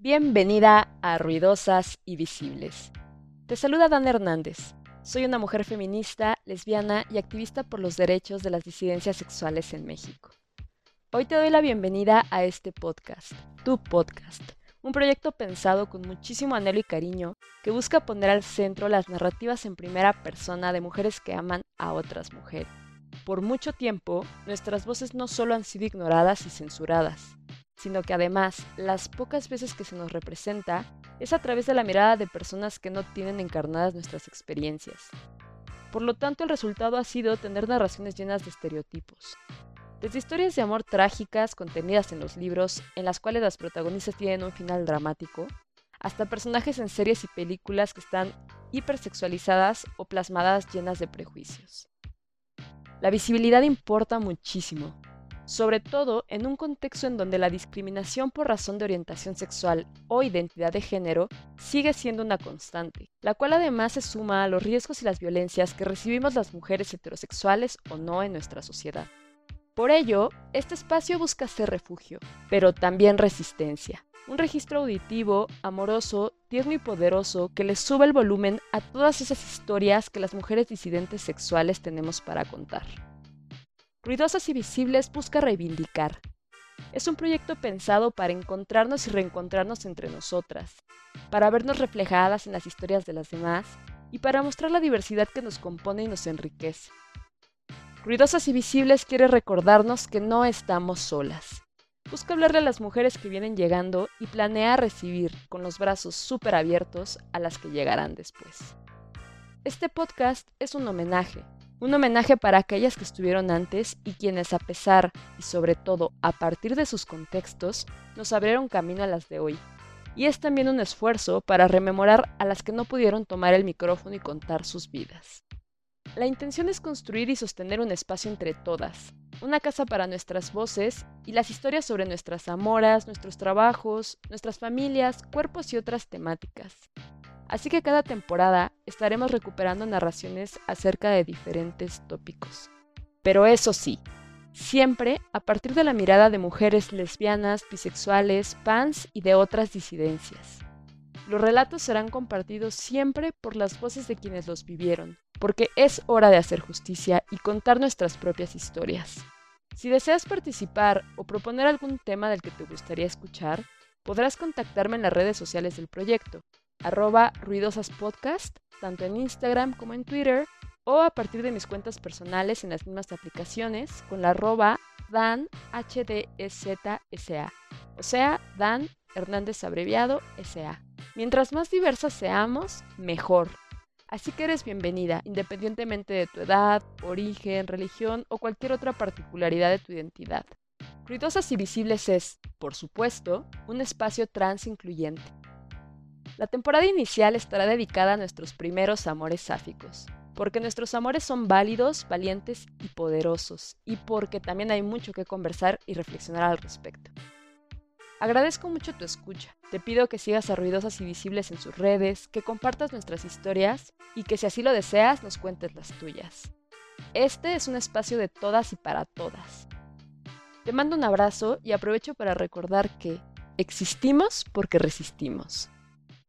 Bienvenida a Ruidosas y Visibles. Te saluda Dan Hernández. Soy una mujer feminista, lesbiana y activista por los derechos de las disidencias sexuales en México. Hoy te doy la bienvenida a este podcast, tu podcast, un proyecto pensado con muchísimo anhelo y cariño que busca poner al centro las narrativas en primera persona de mujeres que aman a otras mujeres. Por mucho tiempo, nuestras voces no solo han sido ignoradas y censuradas, sino que además las pocas veces que se nos representa es a través de la mirada de personas que no tienen encarnadas nuestras experiencias. Por lo tanto, el resultado ha sido tener narraciones llenas de estereotipos. Desde historias de amor trágicas contenidas en los libros, en las cuales las protagonistas tienen un final dramático, hasta personajes en series y películas que están hipersexualizadas o plasmadas llenas de prejuicios. La visibilidad importa muchísimo, sobre todo en un contexto en donde la discriminación por razón de orientación sexual o identidad de género sigue siendo una constante, la cual además se suma a los riesgos y las violencias que recibimos las mujeres heterosexuales o no en nuestra sociedad. Por ello, este espacio busca ser refugio, pero también resistencia. Un registro auditivo, amoroso, tierno y poderoso que le suba el volumen a todas esas historias que las mujeres disidentes sexuales tenemos para contar. Ruidosas y Visibles busca reivindicar. Es un proyecto pensado para encontrarnos y reencontrarnos entre nosotras, para vernos reflejadas en las historias de las demás y para mostrar la diversidad que nos compone y nos enriquece. Ruidosas y Visibles quiere recordarnos que no estamos solas. Busca hablarle a las mujeres que vienen llegando y planea recibir con los brazos súper abiertos a las que llegarán después. Este podcast es un homenaje, un homenaje para aquellas que estuvieron antes y quienes a pesar y sobre todo a partir de sus contextos nos abrieron camino a las de hoy. Y es también un esfuerzo para rememorar a las que no pudieron tomar el micrófono y contar sus vidas. La intención es construir y sostener un espacio entre todas, una casa para nuestras voces y las historias sobre nuestras amoras, nuestros trabajos, nuestras familias, cuerpos y otras temáticas. Así que cada temporada estaremos recuperando narraciones acerca de diferentes tópicos. Pero eso sí, siempre a partir de la mirada de mujeres lesbianas, bisexuales, pans y de otras disidencias. Los relatos serán compartidos siempre por las voces de quienes los vivieron, porque es hora de hacer justicia y contar nuestras propias historias. Si deseas participar o proponer algún tema del que te gustaría escuchar, podrás contactarme en las redes sociales del proyecto, arroba ruidosaspodcast, tanto en Instagram como en Twitter, o a partir de mis cuentas personales en las mismas aplicaciones con la arroba DanHDSA, o sea, Dan Hernández abreviado SA. Mientras más diversas seamos, mejor. Así que eres bienvenida, independientemente de tu edad, origen, religión o cualquier otra particularidad de tu identidad. Ruidosas y Visibles es, por supuesto, un espacio trans incluyente la temporada inicial estará dedicada a nuestros primeros amores sáficos, porque nuestros amores son válidos, valientes y poderosos, y porque también hay mucho que conversar y reflexionar al respecto. Agradezco mucho tu escucha. Te pido que sigas a Ruidosas y Visibles en sus redes, que compartas nuestras historias y que si así lo deseas nos cuentes las tuyas. Este es un espacio de todas y para todas. Te mando un abrazo y aprovecho para recordar que existimos porque resistimos.